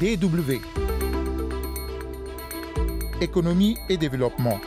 DW. Économie et développement.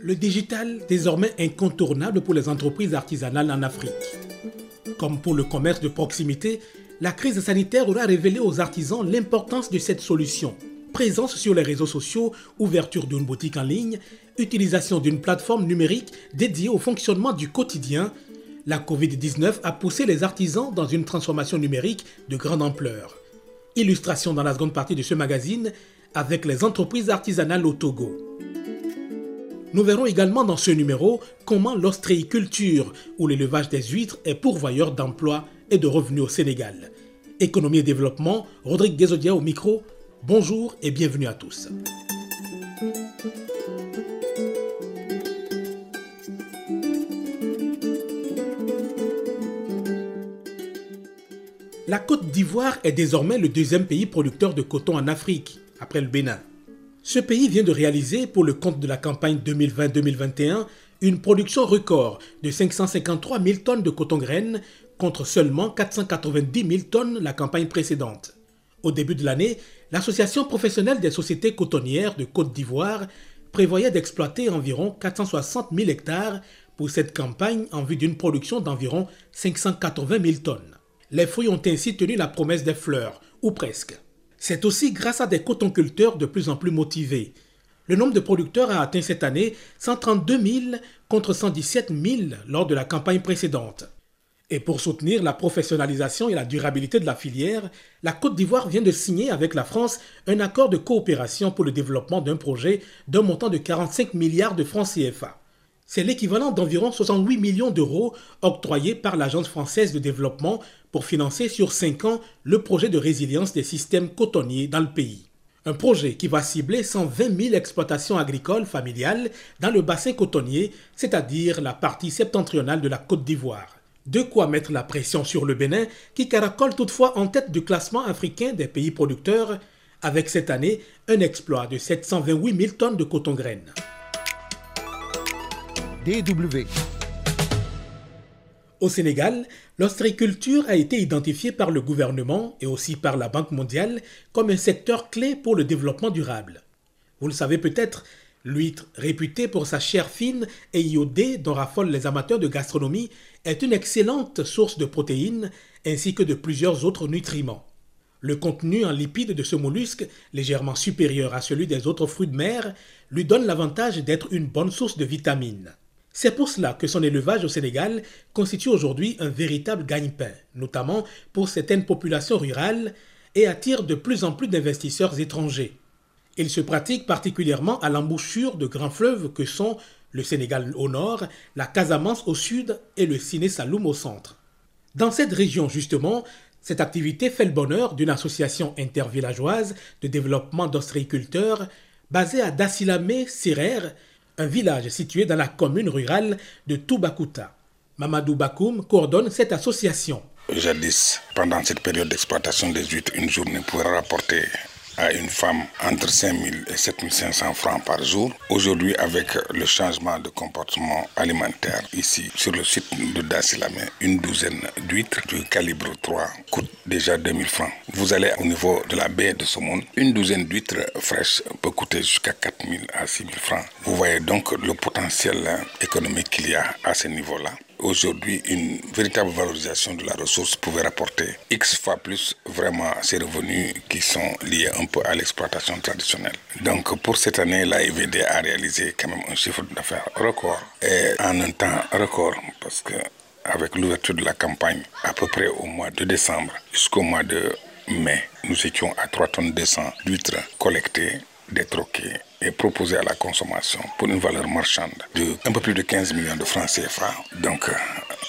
Le digital, désormais incontournable pour les entreprises artisanales en Afrique. Comme pour le commerce de proximité, la crise sanitaire aura révélé aux artisans l'importance de cette solution. Présence sur les réseaux sociaux, ouverture d'une boutique en ligne, utilisation d'une plateforme numérique dédiée au fonctionnement du quotidien, la Covid-19 a poussé les artisans dans une transformation numérique de grande ampleur. Illustration dans la seconde partie de ce magazine avec les entreprises artisanales au Togo. Nous verrons également dans ce numéro comment l'ostréiculture ou l'élevage des huîtres est pourvoyeur d'emplois et de revenus au Sénégal. Économie et développement, Rodrigue Guézodia au micro. Bonjour et bienvenue à tous. La Côte d'Ivoire est désormais le deuxième pays producteur de coton en Afrique, après le Bénin. Ce pays vient de réaliser, pour le compte de la campagne 2020-2021, une production record de 553 000 tonnes de coton-graines contre seulement 490 000 tonnes la campagne précédente. Au début de l'année, l'Association professionnelle des sociétés cotonnières de Côte d'Ivoire prévoyait d'exploiter environ 460 000 hectares pour cette campagne en vue d'une production d'environ 580 000 tonnes. Les fruits ont ainsi tenu la promesse des fleurs, ou presque. C'est aussi grâce à des cotonculteurs de plus en plus motivés. Le nombre de producteurs a atteint cette année 132 000 contre 117 000 lors de la campagne précédente. Et pour soutenir la professionnalisation et la durabilité de la filière, la Côte d'Ivoire vient de signer avec la France un accord de coopération pour le développement d'un projet d'un montant de 45 milliards de francs CFA. C'est l'équivalent d'environ 68 millions d'euros octroyés par l'Agence française de développement pour financer sur 5 ans le projet de résilience des systèmes cotonniers dans le pays. Un projet qui va cibler 120 000 exploitations agricoles familiales dans le bassin cotonnier, c'est-à-dire la partie septentrionale de la Côte d'Ivoire. De quoi mettre la pression sur le Bénin, qui caracole toutefois en tête du classement africain des pays producteurs, avec cette année un exploit de 728 000 tonnes de coton-graines. DW. Au Sénégal, l'ostréiculture a été identifiée par le gouvernement et aussi par la Banque mondiale comme un secteur clé pour le développement durable. Vous le savez peut-être, l'huître, réputée pour sa chair fine et iodée dont raffolent les amateurs de gastronomie, est une excellente source de protéines ainsi que de plusieurs autres nutriments. Le contenu en lipides de ce mollusque, légèrement supérieur à celui des autres fruits de mer, lui donne l'avantage d'être une bonne source de vitamines. C'est pour cela que son élevage au Sénégal constitue aujourd'hui un véritable gagne-pain, notamment pour certaines populations rurales, et attire de plus en plus d'investisseurs étrangers. Il se pratique particulièrement à l'embouchure de grands fleuves que sont le Sénégal au nord, la Casamance au sud et le Ciné Saloum au centre. Dans cette région, justement, cette activité fait le bonheur d'une association intervillageoise de développement d'ostréiculteurs basée à Dassilame, Sérère, un village situé dans la commune rurale de Toubakuta. Mamadou Bakoum coordonne cette association. Jadis, pendant cette période d'exploitation des huîtres, une journée pouvait rapporter à une femme entre 5 000 et 7 500 francs par jour. Aujourd'hui, avec le changement de comportement alimentaire ici sur le site de Dassilame, une douzaine d'huîtres du calibre 3 coûte déjà 2 000 francs. Vous allez au niveau de la baie de Saumon, une douzaine d'huîtres fraîches peut coûter jusqu'à 4 000 à 6 000 francs. Vous voyez donc le potentiel économique qu'il y a à ce niveau-là aujourd'hui une véritable valorisation de la ressource pouvait rapporter X fois plus vraiment ces revenus qui sont liés un peu à l'exploitation traditionnelle. Donc pour cette année, la IVD a réalisé quand même un chiffre d'affaires record et en un temps record parce que avec l'ouverture de la campagne à peu près au mois de décembre jusqu'au mois de mai, nous étions à 3 tonnes 200 d'huîtres collectées, détroquées et proposé à la consommation pour une valeur marchande de un peu plus de 15 millions de francs CFA. Donc,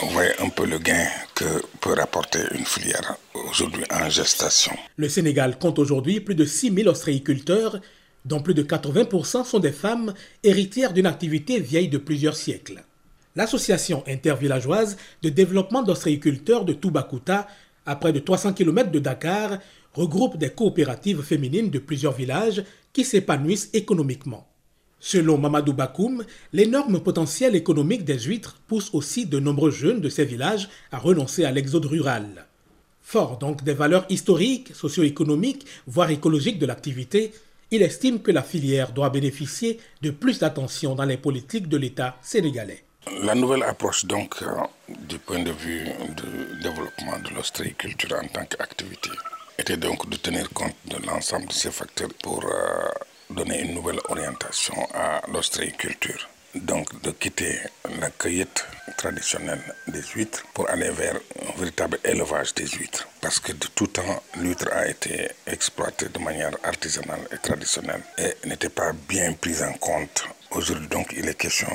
on voit un peu le gain que peut rapporter une filière aujourd'hui en gestation. Le Sénégal compte aujourd'hui plus de 6 000 ostréiculteurs, dont plus de 80% sont des femmes héritières d'une activité vieille de plusieurs siècles. L'association intervillageoise de développement d'ostréiculteurs de Toubakuta, à près de 300 km de Dakar, regroupe des coopératives féminines de plusieurs villages qui s'épanouissent économiquement. Selon Mamadou Bakoum, l'énorme potentiel économique des huîtres pousse aussi de nombreux jeunes de ces villages à renoncer à l'exode rural. Fort donc des valeurs historiques, socio-économiques, voire écologiques de l'activité, il estime que la filière doit bénéficier de plus d'attention dans les politiques de l'État sénégalais. La nouvelle approche donc euh, du point de vue du développement de l'ostréiculture en tant qu'activité était donc de tenir compte de l'ensemble de ces facteurs pour euh, donner une nouvelle orientation à l'ostréiculture. Donc de quitter la cueillette traditionnelle des huîtres pour aller vers un véritable élevage des huîtres. Parce que de tout temps, l'huître a été exploitée de manière artisanale et traditionnelle et n'était pas bien prise en compte. Aujourd'hui, donc, il est question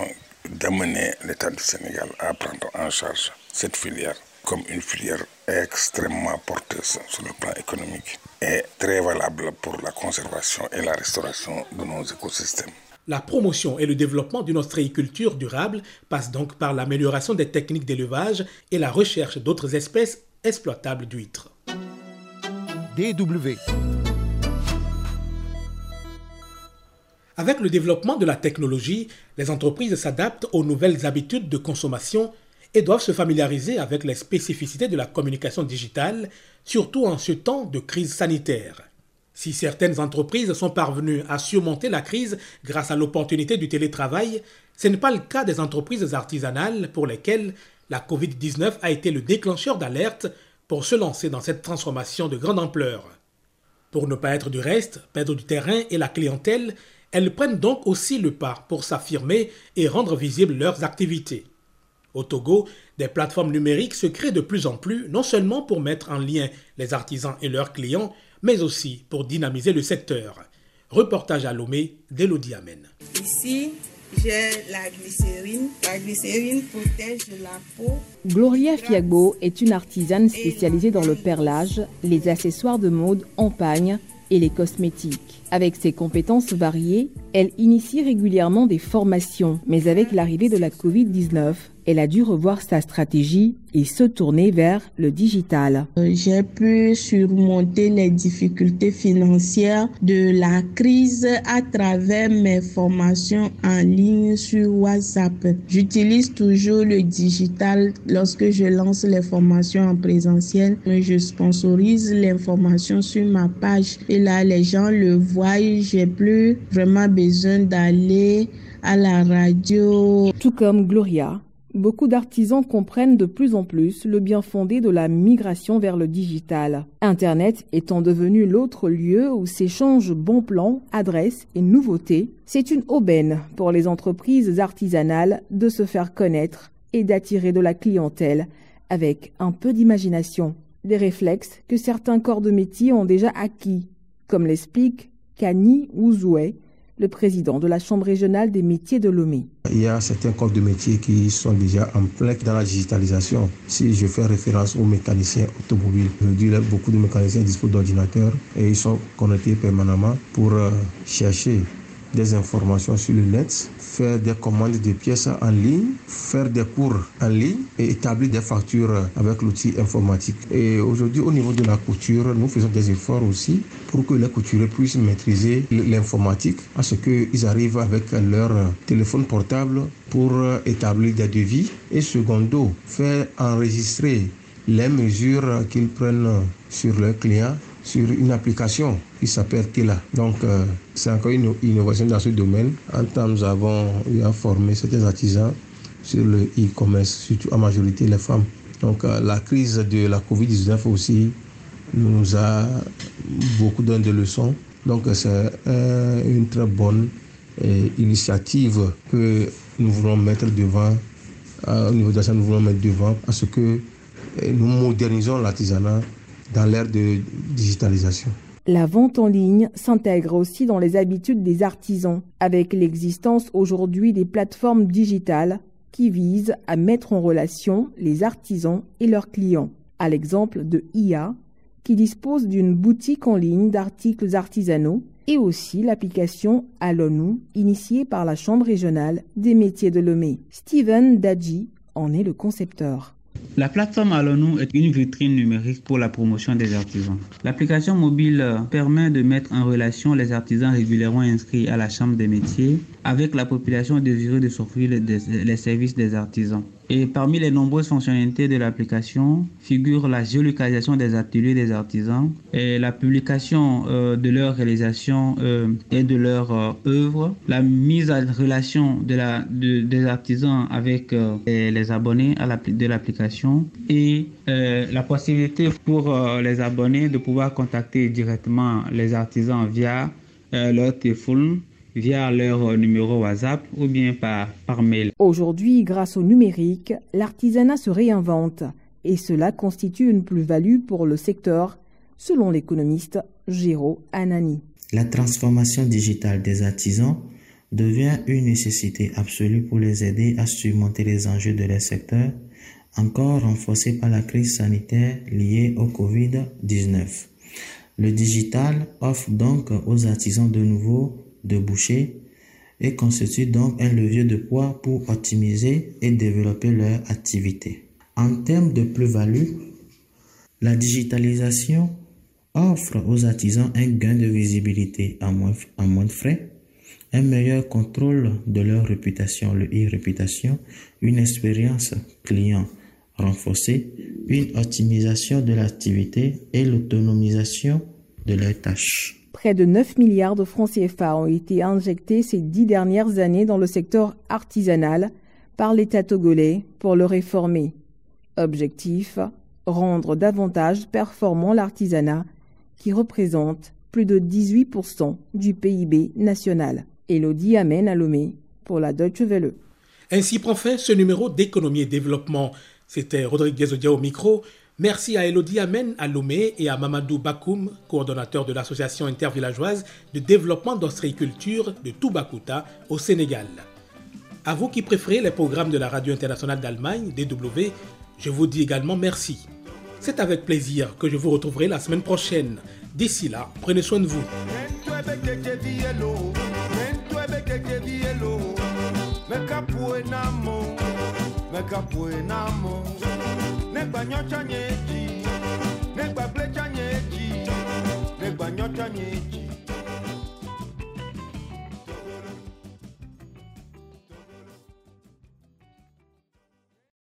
d'amener l'État du Sénégal à prendre en charge cette filière comme une filière extrêmement porteuse sur le plan économique et très valable pour la conservation et la restauration de nos écosystèmes. La promotion et le développement d'une ostréiculture durable passe donc par l'amélioration des techniques d'élevage et la recherche d'autres espèces exploitables d'huîtres. DW Avec le développement de la technologie, les entreprises s'adaptent aux nouvelles habitudes de consommation et doivent se familiariser avec les spécificités de la communication digitale, surtout en ce temps de crise sanitaire. Si certaines entreprises sont parvenues à surmonter la crise grâce à l'opportunité du télétravail, ce n'est pas le cas des entreprises artisanales pour lesquelles la Covid-19 a été le déclencheur d'alerte pour se lancer dans cette transformation de grande ampleur. Pour ne pas être du reste, perdre du terrain et la clientèle, elles prennent donc aussi le pas pour s'affirmer et rendre visibles leurs activités. Au Togo, des plateformes numériques se créent de plus en plus, non seulement pour mettre en lien les artisans et leurs clients, mais aussi pour dynamiser le secteur. Reportage à Lomé d'Elodie Amen. Ici, j'ai la glycérine. La glycérine protège la peau. Gloria Fiagbo est une artisane spécialisée dans le perlage, les accessoires de mode en pagne et les cosmétiques. Avec ses compétences variées, elle initie régulièrement des formations, mais avec l'arrivée de la Covid-19, elle a dû revoir sa stratégie et se tourner vers le digital. Euh, j'ai pu surmonter les difficultés financières de la crise à travers mes formations en ligne sur WhatsApp. J'utilise toujours le digital lorsque je lance les formations en présentiel. Je sponsorise l'information sur ma page et là les gens le voient. J'ai plus vraiment besoin d'aller à la radio. Tout comme Gloria, beaucoup d'artisans comprennent de plus en plus le bien fondé de la migration vers le digital. Internet étant devenu l'autre lieu où s'échangent bons plans, adresses et nouveautés, c'est une aubaine pour les entreprises artisanales de se faire connaître et d'attirer de la clientèle avec un peu d'imagination. Des réflexes que certains corps de métier ont déjà acquis, comme l'explique Kani Ouzoué, le président de la Chambre régionale des métiers de Lomé. Il y a certains corps de métiers qui sont déjà en plein dans la digitalisation. Si je fais référence aux mécaniciens automobiles, beaucoup de mécaniciens disposent d'ordinateurs et ils sont connectés permanemment pour euh, chercher des informations sur le net, faire des commandes de pièces en ligne, faire des cours en ligne et établir des factures avec l'outil informatique. Et aujourd'hui, au niveau de la couture, nous faisons des efforts aussi pour que les couturiers puissent maîtriser l'informatique, à ce qu'ils arrivent avec leur téléphone portable pour établir des devis. Et secondo, faire enregistrer les mesures qu'ils prennent sur leurs clients sur une application qui s'appelle Tela. Donc, euh, c'est encore une innovation dans ce domaine. En temps, nous avons eu à former certains artisans sur le e-commerce, surtout en majorité les femmes. Donc, euh, la crise de la COVID-19 aussi nous a beaucoup donné de leçons. Donc, c'est une très bonne euh, initiative que nous voulons mettre devant, au niveau de ça, nous voulons mettre devant, à ce que nous modernisons l'artisanat dans l'ère de digitalisation. La vente en ligne s'intègre aussi dans les habitudes des artisans, avec l'existence aujourd'hui des plateformes digitales qui visent à mettre en relation les artisans et leurs clients, à l'exemple de IA, qui dispose d'une boutique en ligne d'articles artisanaux, et aussi l'application Alonou, initiée par la Chambre régionale des métiers de Lomé. Steven Dadji en est le concepteur. La plateforme Allonou est une vitrine numérique pour la promotion des artisans. L'application mobile permet de mettre en relation les artisans régulièrement inscrits à la Chambre des métiers avec la population désireuse de s'offrir les services des artisans. Et parmi les nombreuses fonctionnalités de l'application figure la géolocalisation des ateliers des artisans et la publication euh, de leur réalisation euh, et de leur euh, la mise en relation de la, de, des artisans avec euh, les abonnés de l'application et euh, la possibilité pour les abonnés de pouvoir contacter directement les artisans via leur téléphone via leur numéro WhatsApp ou bien par, par mail. Aujourd'hui, grâce au numérique, l'artisanat se réinvente et cela constitue une plus-value pour le secteur, selon l'économiste Géraud Anani. La transformation digitale des artisans devient une nécessité absolue pour les aider à surmonter les enjeux de leur secteur, encore renforcés par la crise sanitaire liée au Covid-19. Le digital offre donc aux artisans de nouveau de boucher et constitue donc un levier de poids pour optimiser et développer leur activité. En termes de plus-value, la digitalisation offre aux artisans un gain de visibilité à moins, moins de frais, un meilleur contrôle de leur réputation, le e-réputation, une expérience client renforcée, une optimisation de l'activité et l'autonomisation de leurs tâches. Près de 9 milliards de francs CFA ont été injectés ces dix dernières années dans le secteur artisanal par l'État togolais pour le réformer. Objectif rendre davantage performant l'artisanat qui représente plus de 18% du PIB national. Elodie Amen Alomé pour la Deutsche Welle. Ainsi prend fin ce numéro d'économie et développement. C'était Rodrigue Odia au micro. Merci à Elodie Amen Alomé et à Mamadou Bakoum, coordonnateur de l'association intervillageoise de développement d'ostréiculture de Toubakouta au Sénégal. À vous qui préférez les programmes de la Radio internationale d'Allemagne, DW, je vous dis également merci. C'est avec plaisir que je vous retrouverai la semaine prochaine. D'ici là, prenez soin de vous. mekapue na amewo negba nyɔtsɔ nye edzi negba gbletsɔ nye edzi negba nyɔtsɔ nye.